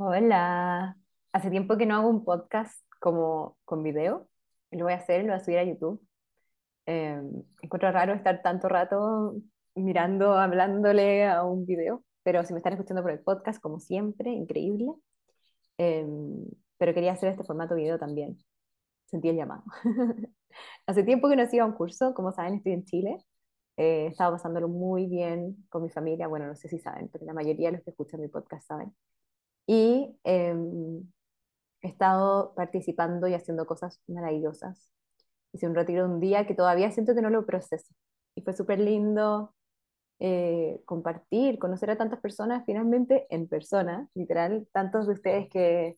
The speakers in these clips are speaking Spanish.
Hola, hace tiempo que no hago un podcast como con video. Lo voy a hacer, lo voy a subir a YouTube. Eh, encuentro raro estar tanto rato mirando, hablándole a un video, pero si me están escuchando por el podcast, como siempre, increíble. Eh, pero quería hacer este formato video también. Sentí el llamado. Hace tiempo que no hacía un curso, como saben, estoy en Chile. Eh, estaba pasándolo muy bien con mi familia. Bueno, no sé si saben, pero la mayoría de los que escuchan mi podcast saben. Y em, he estado participando y haciendo cosas maravillosas. Hice un retiro un día que todavía siento que no lo proceso. Y fue súper lindo eh, compartir, conocer a tantas personas finalmente en persona, literal, tantos de ustedes que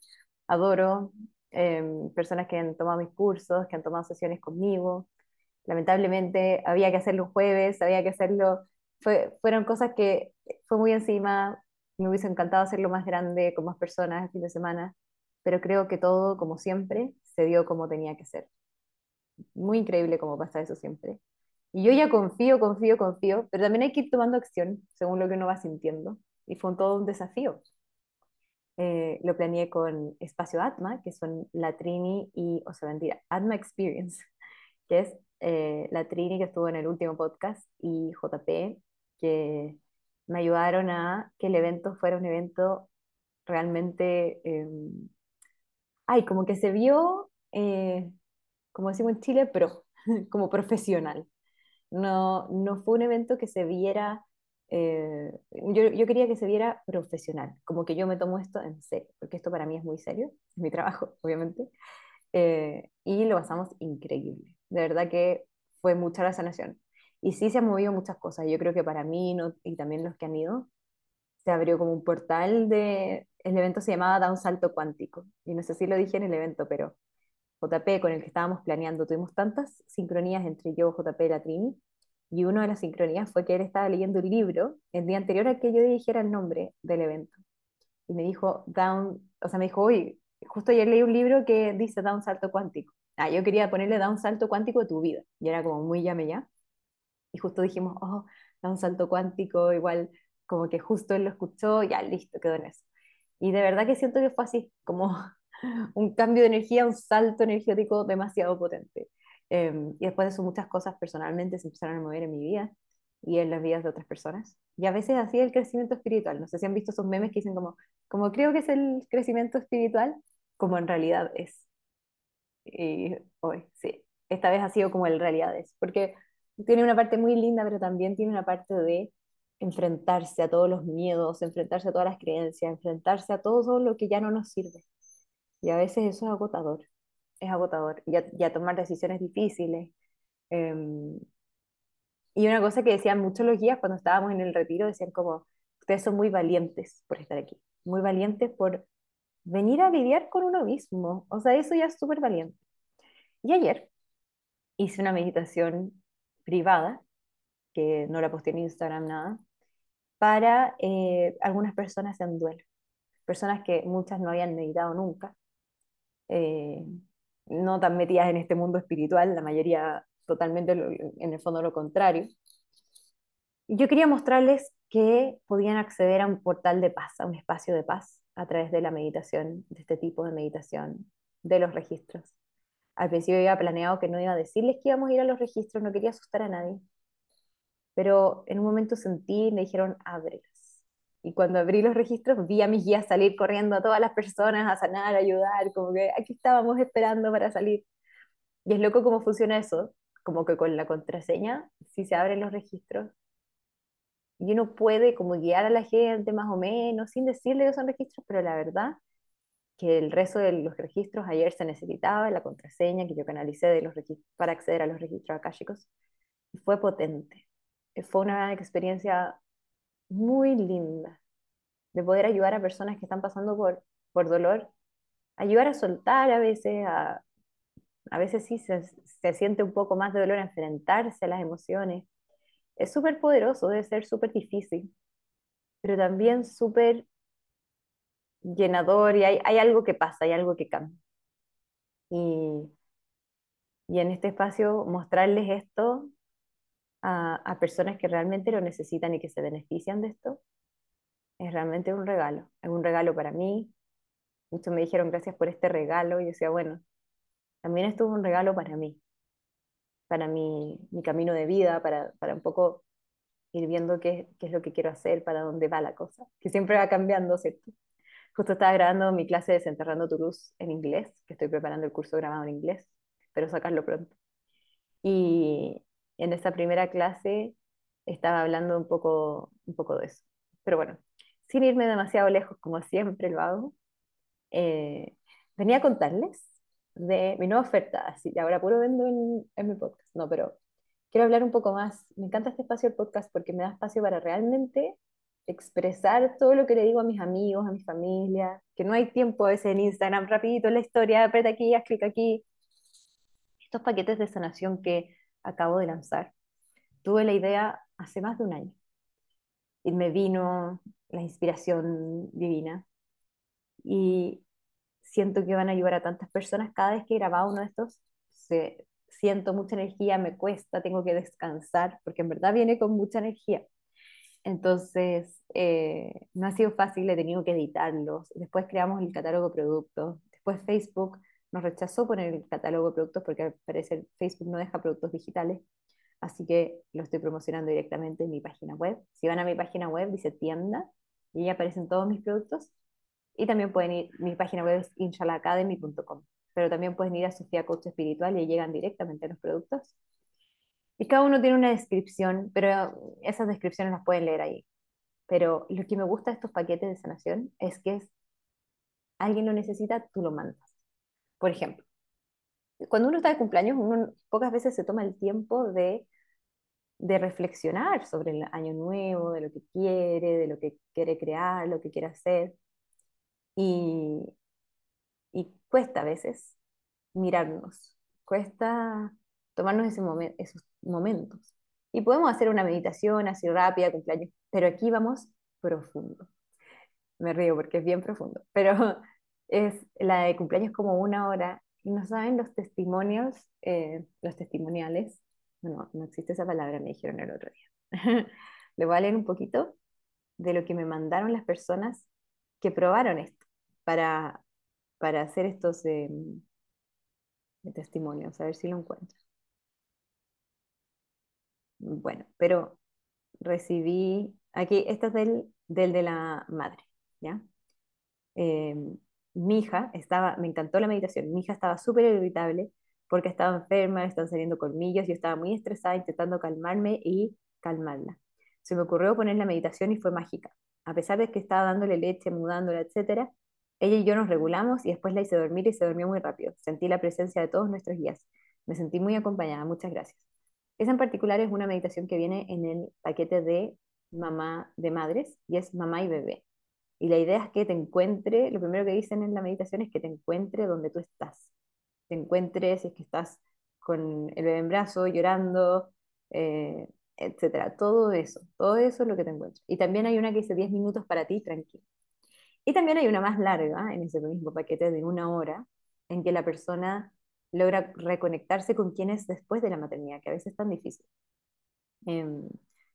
adoro, em, personas que han tomado mis cursos, que han tomado sesiones conmigo. Lamentablemente había que hacerlo un jueves, había que hacerlo, fue, fueron cosas que fue muy encima, me hubiese encantado hacerlo más grande, con más personas el fin de semana, pero creo que todo, como siempre, se dio como tenía que ser. Muy increíble cómo pasa eso siempre. Y yo ya confío, confío, confío, pero también hay que ir tomando acción según lo que uno va sintiendo. Y fue todo un desafío. Eh, lo planeé con Espacio Atma, que son la Trini y, o sea, mentira, Atma Experience, que es eh, la que estuvo en el último podcast, y JP, que me ayudaron a que el evento fuera un evento realmente, eh, ay, como que se vio, eh, como decimos en Chile, pro, como profesional. No, no fue un evento que se viera, eh, yo, yo, quería que se viera profesional, como que yo me tomo esto en serio, porque esto para mí es muy serio, es mi trabajo, obviamente, eh, y lo pasamos increíble. De verdad que fue mucha la sanación. Y sí se han movido muchas cosas. Yo creo que para mí no, y también los que han ido, se abrió como un portal de... El evento se llamaba Da un salto cuántico. Y no sé si lo dije en el evento, pero JP, con el que estábamos planeando, tuvimos tantas sincronías entre yo, JP y la Trini. Y una de las sincronías fue que él estaba leyendo el libro el día anterior a que yo dijera el nombre del evento. Y me dijo, Down, o sea, me dijo, oye, justo ayer leí un libro que dice Da un salto cuántico. Ah, yo quería ponerle Da un salto cuántico de tu vida. Y era como muy llame ya y justo dijimos, oh, da un salto cuántico, igual como que justo él lo escuchó, ya listo, quedó en eso. Y de verdad que siento que fue así, como un cambio de energía, un salto energético demasiado potente. Eh, y después de eso muchas cosas personalmente se empezaron a mover en mi vida y en las vidas de otras personas. Y a veces así el crecimiento espiritual. No sé si han visto esos memes que dicen como, como creo que es el crecimiento espiritual, como en realidad es. Y hoy, sí, esta vez ha sido como en realidad es. Porque tiene una parte muy linda, pero también tiene una parte de enfrentarse a todos los miedos, enfrentarse a todas las creencias, enfrentarse a todo lo que ya no nos sirve. Y a veces eso es agotador, es agotador, y a, tomar decisiones difíciles. Em, y una cosa que decían muchos los guías cuando estábamos en el retiro, decían como, ustedes son muy valientes por estar aquí, muy valientes por venir a lidiar con uno mismo. O sea, eso ya es súper valiente. Y ayer hice una meditación privada, que no la posté en Instagram nada, para eh, algunas personas en duelo. Personas que muchas no habían meditado nunca, eh, no tan metidas en este mundo espiritual, la mayoría totalmente en el fondo lo contrario. Yo quería mostrarles que podían acceder a un portal de paz, a un espacio de paz, a través de la meditación, de este tipo de meditación, de los registros. Al principio había planeado que no iba a decirles que íbamos a ir a los registros, no quería asustar a nadie. Pero en un momento sentí, me dijeron, ábrelos. Y cuando abrí los registros, vi a mis guías salir corriendo a todas las personas a sanar, a ayudar, como que aquí estábamos esperando para salir. Y es loco cómo funciona eso, como que con la contraseña, si se abren los registros, y uno puede como guiar a la gente más o menos, sin decirle que son registros, pero la verdad que el resto de los registros ayer se necesitaba, la contraseña que yo canalicé de los para acceder a los registros akáshicos, fue potente. Fue una experiencia muy linda de poder ayudar a personas que están pasando por, por dolor, ayudar a soltar a veces, a, a veces sí se, se siente un poco más de dolor a enfrentarse a las emociones. Es súper poderoso, debe ser súper difícil, pero también súper llenador y hay, hay algo que pasa, hay algo que cambia. Y, y en este espacio mostrarles esto a, a, personas que realmente lo necesitan y que se benefician de esto, es realmente un regalo. Es un regalo para mí, Muchos me dijeron gracias por este regalo y yo decía, bueno, también esto es un regalo para mí, para mi, mi camino de vida, para, para un poco ir viendo qué, qué, es lo que quiero hacer, para dónde va la cosa, que siempre va cambiando, ¿cierto? Justo estaba grabando mi clase de Desenterrando tu luz en inglés, que estoy preparando el curso grabado en inglés, espero sacarlo pronto. Y en esa primera clase estaba hablando un poco, un poco de eso. Pero bueno, sin irme demasiado lejos, como siempre lo hago, eh, venía a contarles de mi nueva oferta, así, ahora puro vendo en, en, mi podcast, no, pero quiero hablar un poco más. Me encanta este espacio del podcast porque me da espacio para realmente expresar todo lo que le digo a mis amigos, a mi familia, que no hay tiempo a veces en Instagram, rapidito la historia, aprieta aquí, haz clic aquí. Estos paquetes de sanación que acabo de lanzar, tuve la idea hace más de un año. Y me vino la inspiración divina. Y siento que van a ayudar a tantas personas. Cada vez que grababa uno de estos, se, siento mucha energía, me cuesta, tengo que descansar, porque en verdad viene con mucha energía. Entonces, eh, no ha sido fácil, he tenido que editarlos. Después creamos el catálogo de productos. Después Facebook nos rechazó poner el catálogo de productos porque al Facebook no deja productos digitales. Así que lo estoy promocionando directamente en mi página web. Si van a mi página web, dice tienda y ahí aparecen todos mis productos. Y también pueden ir, mi página web es inshalacademy.com. Pero también pueden ir a Sofía Coach Espiritual y llegan directamente a los productos. Y cada uno tiene una descripción, pero esas descripciones las pueden leer ahí. Pero lo que me gusta de estos paquetes de sanación es que es, alguien lo necesita, tú lo mandas. Por ejemplo, cuando uno está de cumpleaños, uno pocas veces se toma el tiempo de, de reflexionar sobre el año nuevo, de lo que quiere, de lo que quiere crear, lo que quiere hacer. Y, y cuesta a veces mirarnos, cuesta tomarnos ese esos momentos. Y podemos hacer una meditación así rápida, cumpleaños, pero aquí vamos profundo. Me río porque es bien profundo, pero es la de cumpleaños como una hora y no saben los testimonios, eh, los testimoniales, no, no existe esa palabra, me dijeron el otro día. Le voy a leer un poquito de lo que me mandaron las personas que probaron esto para, para hacer estos eh, testimonios, a ver si lo encuentro. Bueno, pero recibí, aquí, esta es del, del de la madre, ¿ya? Eh, mi hija estaba, me encantó la meditación, mi hija estaba súper irritable porque estaba enferma, estaban saliendo colmillos, yo estaba muy estresada intentando calmarme y calmarla. Se me ocurrió poner la meditación y fue mágica. A pesar de que estaba dándole leche, mudándola, etcétera, ella y yo nos regulamos y después la hice dormir y se durmió muy rápido. Sentí la presencia de todos nuestros guías. Me sentí muy acompañada, muchas gracias. Esa en particular es una meditación que viene en el paquete de mamá de madres y es mamá y bebé. Y la idea es que te encuentre, lo primero que dicen en la meditación es que te encuentre donde tú estás. Te encuentres si es que estás con el bebé en brazo, llorando, eh, etcétera. Todo eso, todo eso es lo que te encuentras. Y también hay una que dice 10 minutos para ti, tranquilo. Y también hay una más larga, en ese mismo paquete de una hora, en que la persona logra reconectarse con quien es después de la maternidad, que a veces es tan difícil. Eh,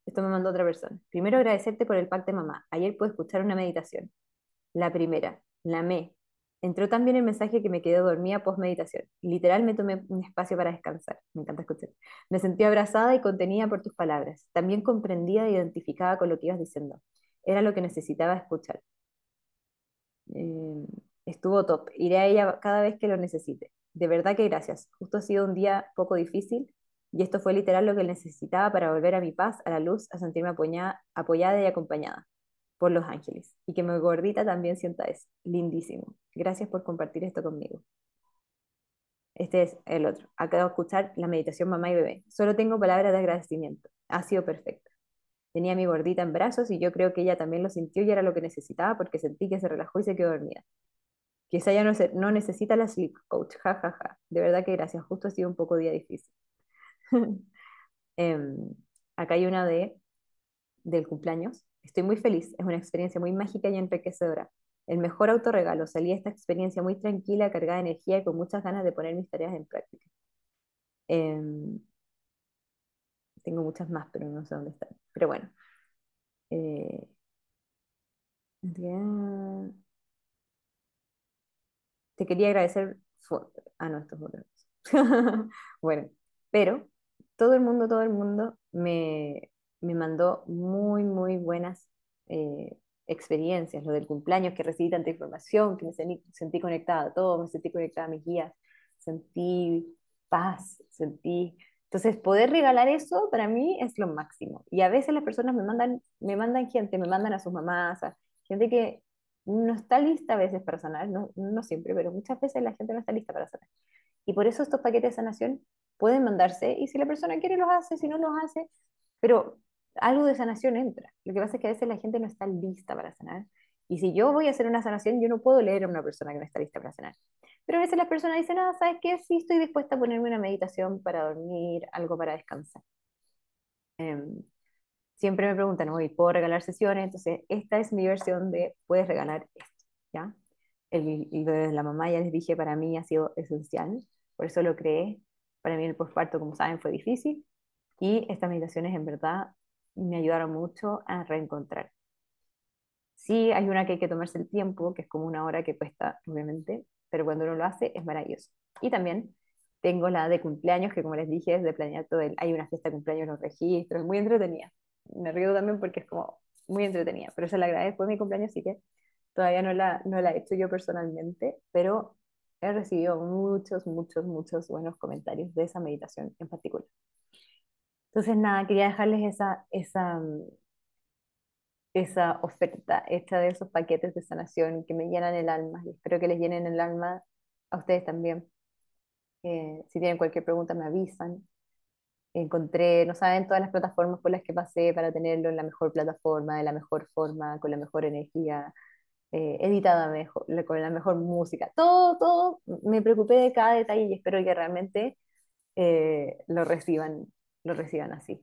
esto me mandó otra persona. Primero agradecerte por el pacto de mamá. Ayer pude escuchar una meditación. La primera, la me. Entró también el mensaje que me quedé dormida post meditación. Literal me tomé un espacio para descansar. Me encanta escuchar. Me sentí abrazada y contenida por tus palabras. También comprendida e identificada con lo que ibas diciendo. Era lo que necesitaba escuchar. Eh, estuvo top. Iré a ella cada vez que lo necesite. De verdad que gracias. Justo ha sido un día poco difícil, y esto fue literal lo que necesitaba para volver a mi paz, a la luz, a sentirme apoyada, y acompañada por los ángeles. Y que mi gordita también sienta eso. Lindísimo. Gracias por compartir esto conmigo. Este es el otro. Acabo de escuchar la meditación mamá y bebé. Solo tengo palabras de agradecimiento. Ha sido perfecta. Tenía a mi gordita en brazos y yo creo que ella también lo sintió y era lo que necesitaba porque sentí que se relajó y se quedó dormida. Quizá ya no, necesita la sleep coach. Ja, ja, ja. De verdad que gracias. Justo ha sido un poco día difícil. Em, acá hay una de del cumpleaños. Estoy muy feliz, es una experiencia muy mágica y enriquecedora. El mejor autorregalo. Salí de esta experiencia muy tranquila, cargada de energía y con muchas ganas de poner mis tareas en práctica. Em, tengo muchas más, pero no sé dónde están. Pero bueno. Eh, te quería agradecer. Esto es otro. Bueno, pero todo el mundo, todo el mundo me, me mandó muy, muy buenas eh, experiencias. Lo del cumpleaños, que recibí tanta información, que me sentí, sentí conectada a todo, me sentí conectada a mis guías, sentí paz, sentí... Entonces, poder regalar eso para mí es lo máximo. Y a veces las personas me mandan, me mandan gente, me mandan a sus mamás, a gente que no está lista a veces para sanar, no, no siempre, pero muchas veces la gente no está lista para sanar. Y por eso estos paquetes de sanación pueden mandarse y si la persona quiere los hace, si no los hace, pero algo de sanación entra. Lo que pasa es que a veces la gente no está lista para sanar. Y si yo voy a hacer una sanación, yo no puedo leer a una persona que no está lista para sanar. Pero a veces las personas dicen, ah, ¿sabes qué? Sí estoy dispuesta a ponerme una meditación para dormir, algo para descansar. Em, siempre me preguntan, hoy ¿puedo regalar sesiones? Entonces, esta es mi versión de, puedes regalar esto, ¿ya? El, lo de la mamá, ya les dije, para mí ha sido esencial, por eso lo creé. Para mí el posparto, como saben, fue difícil y estas meditaciones en verdad me ayudaron mucho a reencontrar. Sí, hay una que hay que tomarse el tiempo, que es como una hora que cuesta, obviamente, pero cuando uno lo hace es maravilloso. Y también tengo la de cumpleaños, que como les dije, es de planear todo el... Hay una fiesta de cumpleaños los registros, muy entretenida. Me río también porque es como muy entretenida, pero se la grabé después de mi cumpleaños, así que todavía no la, no la he hecho yo personalmente, pero he recibido muchos, muchos, muchos buenos comentarios de esa meditación en particular. Entonces, nada, quería dejarles esa, esa, esa oferta hecha de esos paquetes de sanación que me llenan el alma y espero que les llenen el alma a ustedes también. Eh, si tienen cualquier pregunta, me avisan. Encontré, no saben, todas las plataformas por las que pasé para tenerlo en la mejor plataforma, de la mejor forma, con la mejor energía, eh, editada mejor, con la mejor música. Todo, todo, me preocupé de cada detalle y espero que realmente eh, lo reciban lo reciban así.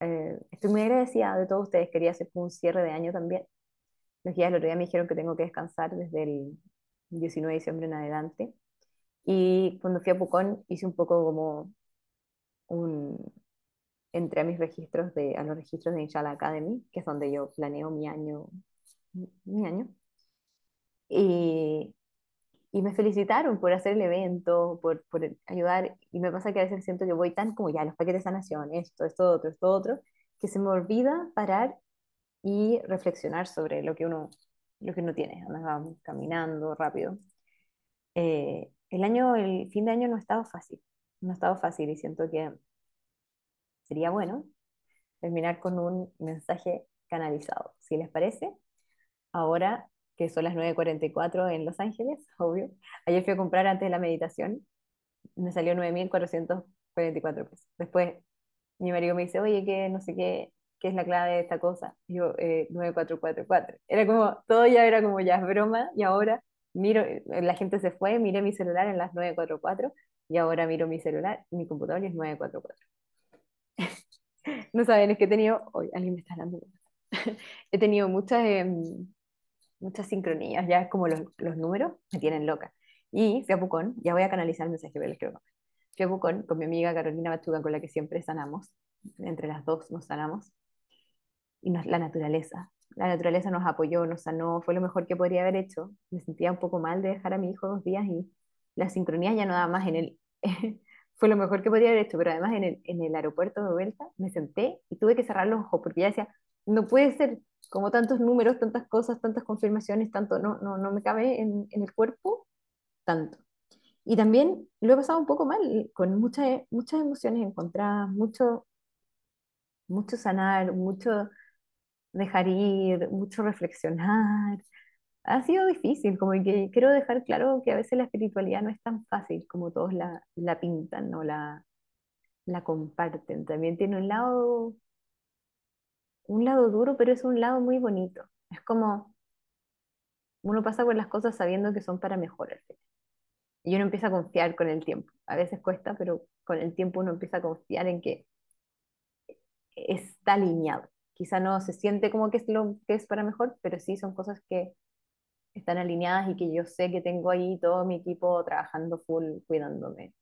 Eh, estoy muy agradecida de todos ustedes. Quería hacer un cierre de año también. Los días el otro día me dijeron que tengo que descansar desde el 19 de diciembre en adelante. Y cuando fui a Pucón hice un poco como un... Entré a mis registros, de, a los registros de Inshallah Academy, que es donde yo planeo mi año. Mi año. Y y me felicitaron por hacer el evento, por, por, ayudar, y me pasa que a veces siento que voy tan como ya, los paquetes de sanación, esto, esto, otro, esto, otro, que se me olvida parar y reflexionar sobre lo que uno, lo que uno tiene, andaba caminando rápido. Eh, el año, el fin de año no ha estado fácil, no ha estado fácil y siento que sería bueno terminar con un mensaje canalizado. Si les parece, ahora que son las 9.44 en Los Ángeles, obvio. Ayer fui a comprar antes de la meditación, me salió 9.444 pesos. Después mi marido me dice, oye, que no sé qué, qué es la clave de esta cosa. yo, eh, 9444. Era como, todo ya era como ya es broma, y ahora miro, eh, la gente se fue, miré mi celular en las 944, y ahora miro mi celular, mi computador y es 944. no saben, es que he tenido, hoy alguien me está hablando. he tenido muchas... Em, muchas sincronías, ya es como los, los números me tienen loca. Y fui a Pucón, ya voy a canalizar el mensaje, pero les quiero Fui a Pucón con mi amiga Carolina Bachuga, con la que siempre sanamos, entre las dos nos sanamos, y nos, la naturaleza. La naturaleza nos apoyó, nos sanó, fue lo mejor que podría haber hecho. Me sentía un poco mal de dejar a mi hijo dos días y la sincronía ya no daba más en él. fue lo mejor que podría haber hecho, pero además en el, en el aeropuerto de vuelta me senté y tuve que cerrar los ojos porque ya decía, no puede ser, como tantos números, tantas cosas, tantas confirmaciones, tanto, no, no, no me cabe en, en el cuerpo tanto. Y también lo he pasado un poco mal, con muchas, muchas emociones encontradas, mucho, mucho sanar, mucho dejar ir, mucho reflexionar. Ha sido difícil, como que quiero dejar claro que a veces la espiritualidad no es tan fácil como todos la, la pintan o la, la comparten. También tiene un lado un lado duro, pero es un lado muy bonito. Es como uno pasa por las cosas sabiendo que son para mejorarse. Y uno empieza a confiar con el tiempo. A veces cuesta, pero con el tiempo uno empieza a confiar en que está alineado. Quizá no se siente como que es lo que es para mejor, pero sí son cosas que están alineadas y que yo sé que tengo ahí todo mi equipo trabajando full, cuidándome,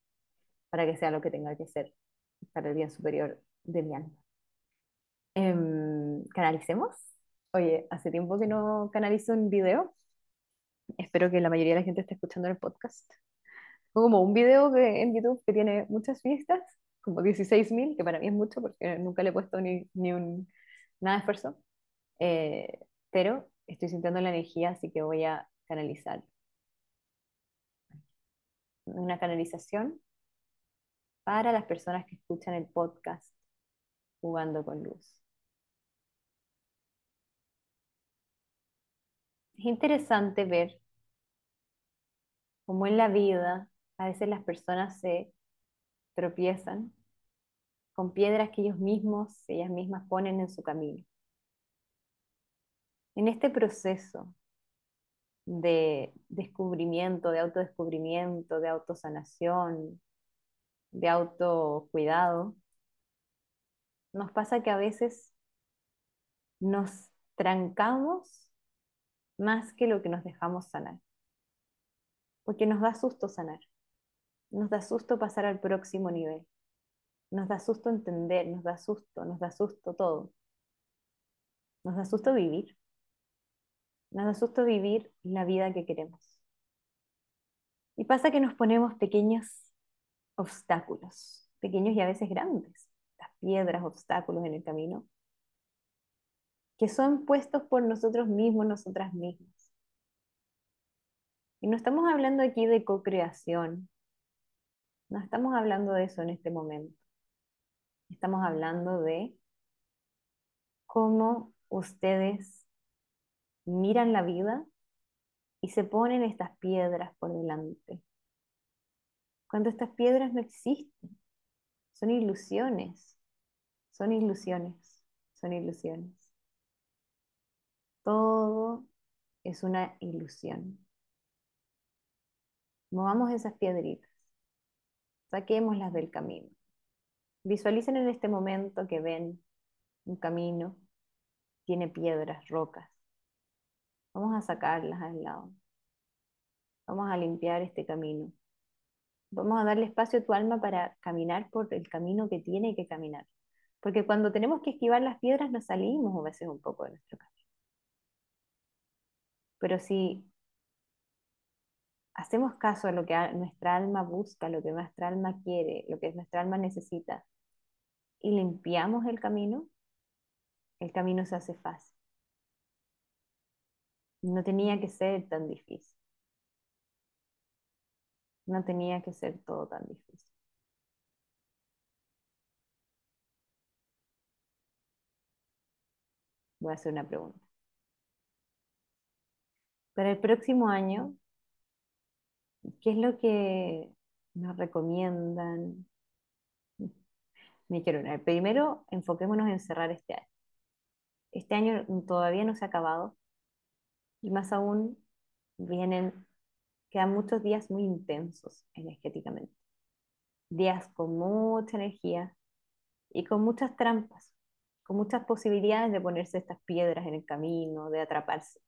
para que sea lo que tenga que ser, para el bien superior de mi alma. Em, canalicemos. Oye, hace tiempo que no canalizo un video. espero que la mayoría de la gente esté escuchando el podcast. Como un video que, en YouTube que tiene muchas vistas, como 16.000, que para mí es mucho porque nunca le he puesto ni, ni un, nada de esfuerzo. Eh, pero estoy sintiendo la energía, así que voy a canalizar. Una canalización para las personas que escuchan el podcast jugando con luz. Es interesante ver cómo en la vida a veces las personas se tropiezan con piedras que ellos mismos, ellas mismas ponen en su camino. En este proceso de descubrimiento, de autodescubrimiento, de autosanación, de autocuidado, nos pasa que a veces nos trancamos más que lo que nos dejamos sanar. Porque nos da susto sanar. Nos da susto pasar al próximo nivel. Nos da susto entender, nos da susto, nos da susto todo. Nos da susto vivir. Nos da susto vivir la vida que queremos. Y pasa que nos ponemos pequeños obstáculos, pequeños y a veces grandes, las piedras, obstáculos en el camino, que son puestos por nosotros mismos, nosotras mismas. Y no estamos hablando aquí de co-creación, no estamos hablando de eso en este momento. Estamos hablando de cómo ustedes miran la vida y se ponen estas piedras por delante. Cuando estas piedras no existen, son ilusiones, son ilusiones, son ilusiones. Todo es una ilusión. Movamos esas piedritas, saquémoslas del camino. Visualicen en este momento que ven un camino, tiene piedras, rocas. Vamos a sacarlas al lado. Vamos a limpiar este camino. Vamos a darle espacio a tu alma para caminar por el camino que tiene que caminar. Porque cuando tenemos que esquivar las piedras nos salimos a veces un poco de nuestro camino. Pero si hacemos caso a lo que nuestra alma busca, lo que nuestra alma quiere, lo que nuestra alma necesita, y limpiamos el camino, el camino se hace fácil. No tenía que ser tan difícil. No tenía que ser todo tan difícil. Voy a hacer una pregunta. Para el próximo año, ¿qué es lo que nos recomiendan? Me quiero Primero, enfoquémonos en cerrar este año. Este año todavía no se ha acabado y más aún vienen, quedan muchos días muy intensos energéticamente. Días con mucha energía y con muchas trampas, con muchas posibilidades de ponerse estas piedras en el camino, de atraparse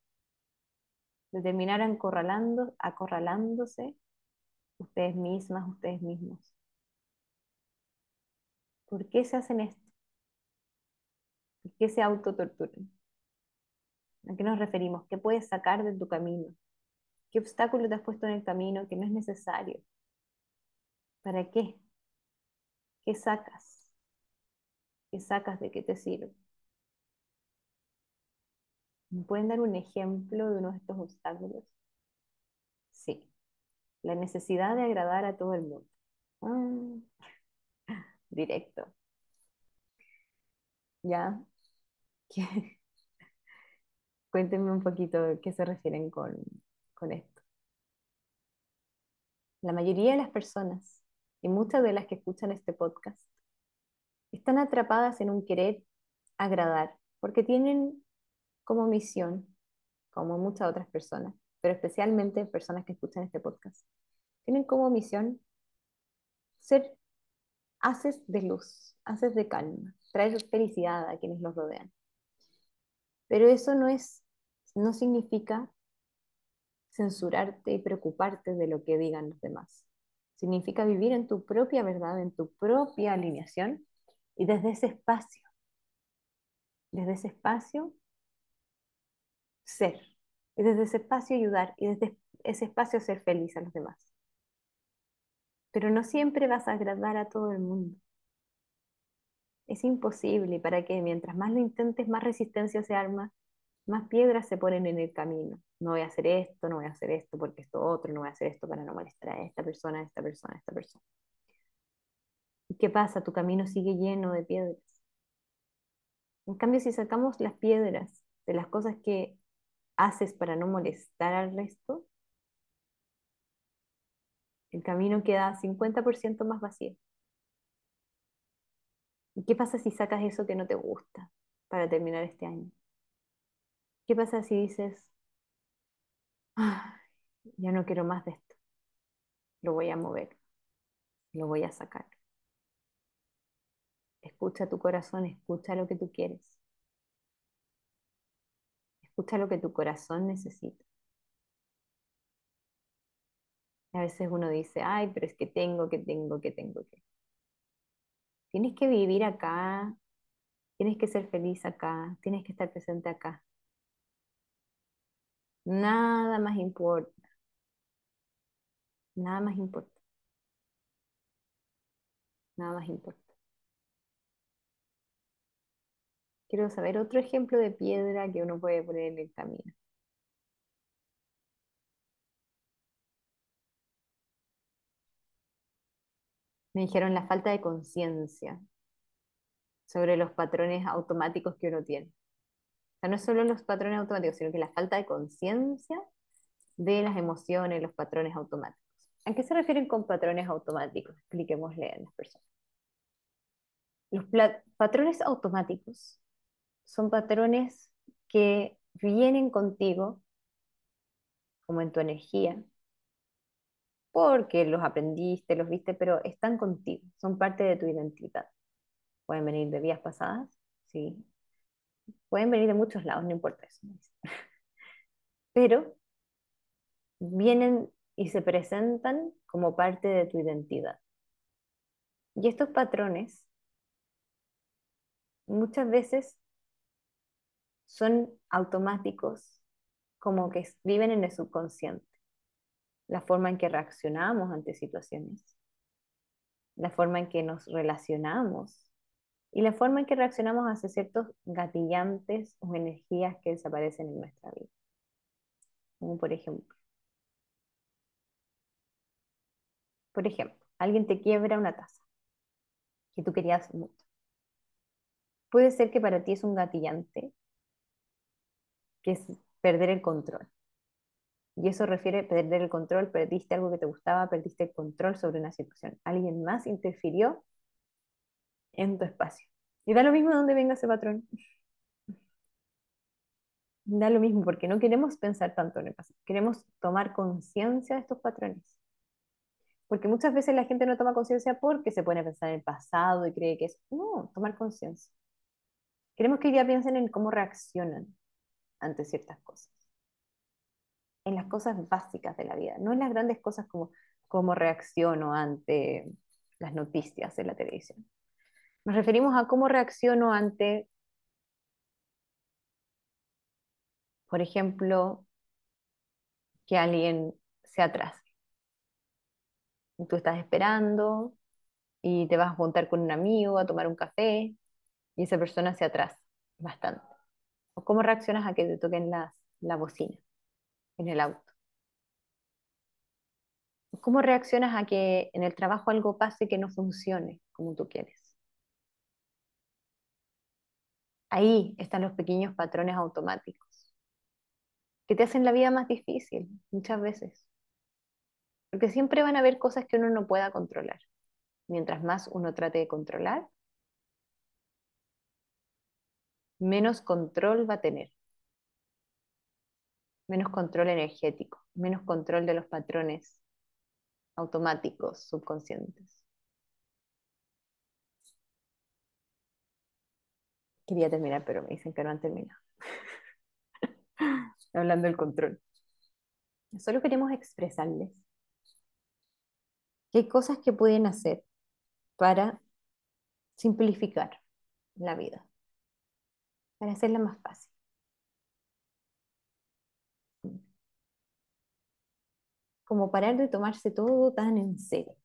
de terminar acorralándose ustedes mismas, ustedes mismos. ¿Por qué se hacen esto? ¿Por qué se autotorturan? ¿A qué nos referimos? ¿Qué puedes sacar de tu camino? ¿Qué obstáculo te has puesto en el camino que no es necesario? ¿Para qué? ¿Qué sacas? ¿Qué sacas de qué te sirve? ¿Me pueden dar un ejemplo de uno de estos obstáculos? Sí, la necesidad de agradar a todo el mundo. Ah, directo. ¿Ya? Cuéntenme un poquito qué se refieren con, con esto. La mayoría de las personas, y muchas de las que escuchan este podcast, están atrapadas en un querer agradar, porque tienen como misión, como muchas otras personas, pero especialmente personas que escuchan este podcast, tienen como misión ser haces de luz, haces de calma, traer felicidad a quienes los rodean. Pero eso no es, no significa censurarte y preocuparte de lo que digan los demás. Significa vivir en tu propia verdad, en tu propia alineación y desde ese espacio, desde ese espacio ser, Y desde ese espacio ayudar y desde ese espacio ser feliz a los demás. Pero no siempre vas a agradar a todo el mundo. Es imposible para que mientras más lo intentes, más resistencia se arma, más piedras se ponen en el camino. No voy a hacer esto, no voy a hacer esto porque esto otro, no voy a hacer esto para no molestar a esta persona, a esta persona, a esta persona. ¿Y qué pasa? Tu camino sigue lleno de piedras. En cambio, si sacamos las piedras de las cosas que haces para no molestar al resto, el camino queda 50% más vacío. ¿Y qué pasa si sacas eso que no te gusta para terminar este año? ¿Qué pasa si dices, ya no quiero más de esto? Lo voy a mover, lo voy a sacar. Escucha tu corazón, escucha lo que tú quieres. Escucha lo que tu corazón necesita. a veces uno dice, ay, pero es que tengo, que tengo, que tengo, que. Tienes que vivir acá, tienes que ser feliz acá, tienes que estar presente acá. Nada más importa. Nada más importa. Nada más importa. Quiero saber otro ejemplo de piedra que uno puede poner en el camino. Me dijeron la falta de conciencia sobre los patrones automáticos que uno tiene. No solo los patrones automáticos, sino que la falta de conciencia de las emociones, los patrones automáticos. ¿A qué se refieren con patrones automáticos? Expliquémosle a las personas. Los patrones automáticos son patrones que vienen contigo, como en tu energía, porque los aprendiste, los viste, pero están contigo, son parte de tu identidad. Pueden venir de vías pasadas, sí. Pueden venir de muchos lados, no importa eso. Pero vienen y se presentan como parte de tu identidad. Y estos patrones muchas veces son automáticos, como que viven en el subconsciente. La forma en que reaccionamos ante situaciones, la forma en que nos relacionamos y la forma en que reaccionamos hacia ciertos gatillantes o energías que desaparecen en nuestra vida. Como por ejemplo, por ejemplo, alguien te quiebra una taza que tú querías mucho. Puede ser que para ti es un gatillante que es perder el control. Y eso refiere a perder el control, perdiste algo que te gustaba, perdiste el control sobre una situación. Alguien más interfirió en tu espacio. Y da lo mismo de dónde venga ese patrón. Da lo mismo porque no queremos pensar tanto en el pasado, queremos tomar conciencia de estos patrones. Porque muchas veces la gente no toma conciencia porque se pone a pensar en el pasado y cree que es, no, tomar conciencia. Queremos que ya piensen en cómo reaccionan, ante ciertas cosas. En las cosas básicas de la vida, no en las grandes cosas como cómo reacciono ante las noticias de la televisión. Nos referimos a cómo reacciono ante, por ejemplo, que alguien se atrase. Tú estás esperando y te vas a juntar con un amigo a tomar un café y esa persona se atrasa bastante. ¿O cómo reaccionas a que te toquen las, la bocina en el auto? ¿Cómo reaccionas a que en el trabajo algo pase que no funcione como tú quieres? Ahí están los pequeños patrones automáticos que te hacen la vida más difícil muchas veces. Porque siempre van a haber cosas que uno no pueda controlar. Mientras más uno trate de controlar, menos control va a tener. Menos control energético, menos control de los patrones automáticos, subconscientes. Quería terminar, pero me dicen que no han terminado. Hablando del control. Solo queremos expresarles qué cosas que pueden hacer para simplificar la vida para hacerla más fácil. como parar de tomarse todo tan en serio.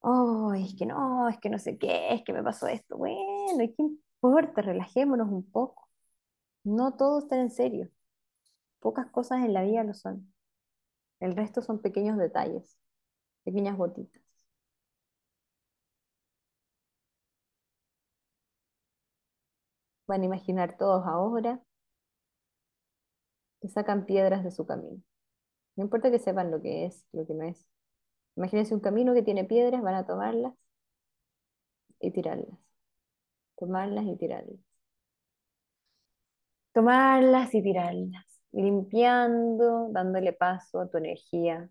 Oh, es que no, es que no sé qué, es que me pasó esto. Bueno, ¿y qué importa? Relajémonos un poco. No todo está en serio. Pocas cosas en la vida lo son. El resto son pequeños detalles, pequeñas gotitas. Van a imaginar todos ahora que sacan piedras de su camino. No importa que sepan lo que es, lo que no es. Imagínense un camino que tiene piedras, van a tomarlas y tirarlas. Tomarlas y tirarlas. Tomarlas y tirarlas. Limpiando, dándole paso a tu energía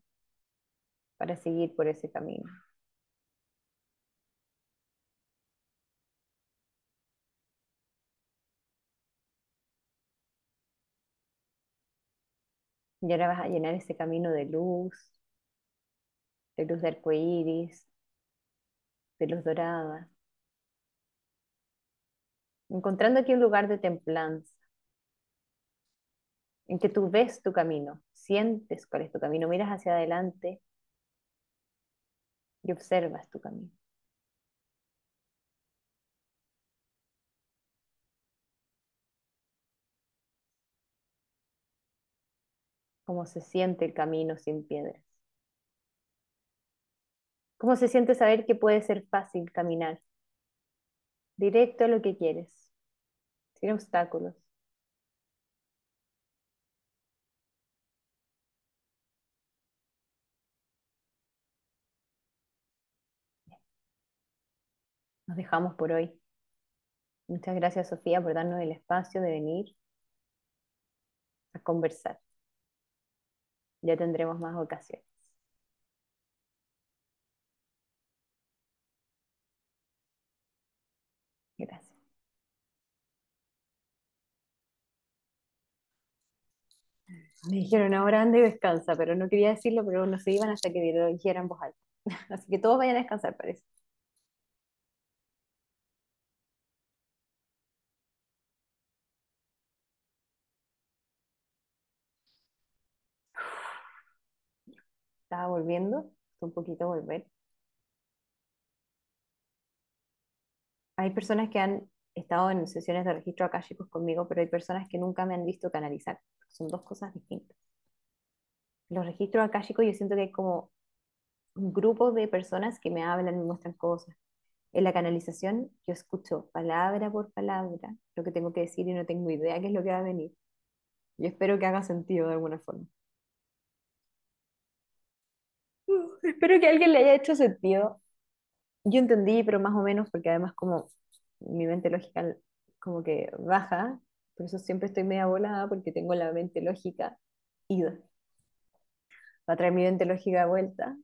para seguir por ese camino. Y ahora vas a llenar ese camino de luz, de luz de arcoíris, de luz dorada. Encontrando aquí un lugar de templanza, en que tú ves tu camino, sientes cuál es tu camino, miras hacia adelante y observas tu camino. Cómo se siente el camino sin piedras. ¿Cómo se siente saber que puede ser fácil caminar? Directo a lo que quieres, sin obstáculos. Nos dejamos por hoy. Muchas gracias, Sofía, por darnos el espacio de venir a conversar. Ya tendremos más ocasiones. Gracias. Me dijeron ahora anda y descansa, pero no quería decirlo, pero no se iban hasta que lo dijeran en voz alta. Así que todos vayan a descansar, parece. Estaba volviendo, un poquito volver. Hay personas que han estado en sesiones de registro akáshicos conmigo, pero hay personas que nunca me han visto canalizar. Son dos cosas distintas. Los registros akáshicos yo siento que hay como un grupo de personas que me hablan, me muestran cosas. En la canalización yo escucho palabra por palabra lo que tengo que decir y no tengo idea qué es lo que va a venir. Yo espero que haga sentido de alguna forma. espero que a alguien le haya hecho sentido. Yo entendí, pero más o menos, porque además como mi mente lógica como que baja, por eso siempre estoy media volada, porque tengo la mente lógica ida. Va a traer mi mente lógica de vuelta.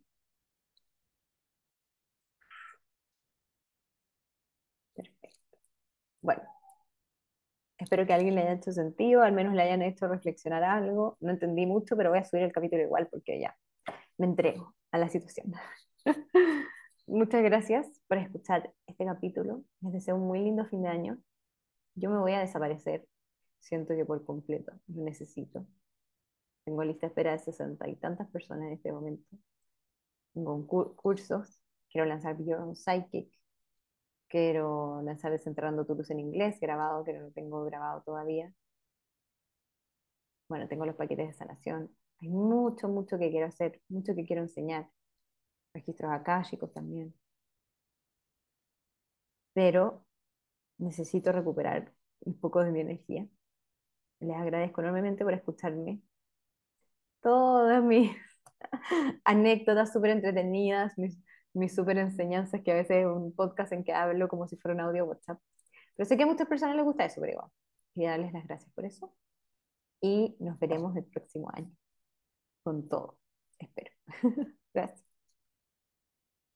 Perfecto. Bueno, espero que a alguien le haya hecho sentido, al menos le hayan hecho reflexionar algo. No entendí mucho, pero voy a subir el capítulo igual porque ya me entrego a la situación. Muchas gracias por escuchar este capítulo. Les deseo un muy lindo fin de año. Yo me voy a desaparecer. Siento que por completo lo necesito. Tengo lista de espera de 60 y tantas personas en este momento. Tengo cursos. Quiero lanzar Beyond Psychic. Quiero lanzar Desenterrando tu luz en inglés, grabado, que no lo tengo grabado todavía. Bueno, tengo los paquetes de sanación. Hay mucho, mucho que quiero hacer, mucho que quiero enseñar. Registros akáshicos también. Pero necesito recuperar un poco de mi energía. Les agradezco enormemente por escucharme. Todas mis anécdotas súper entretenidas, mis, mis súper enseñanzas, que a veces es un podcast en que hablo como si fuera un audio WhatsApp. Pero sé que a muchas personas les gusta eso, pero igual. Quería darles las gracias por eso. Y nos veremos el próximo año. Con todo, espero. gracias.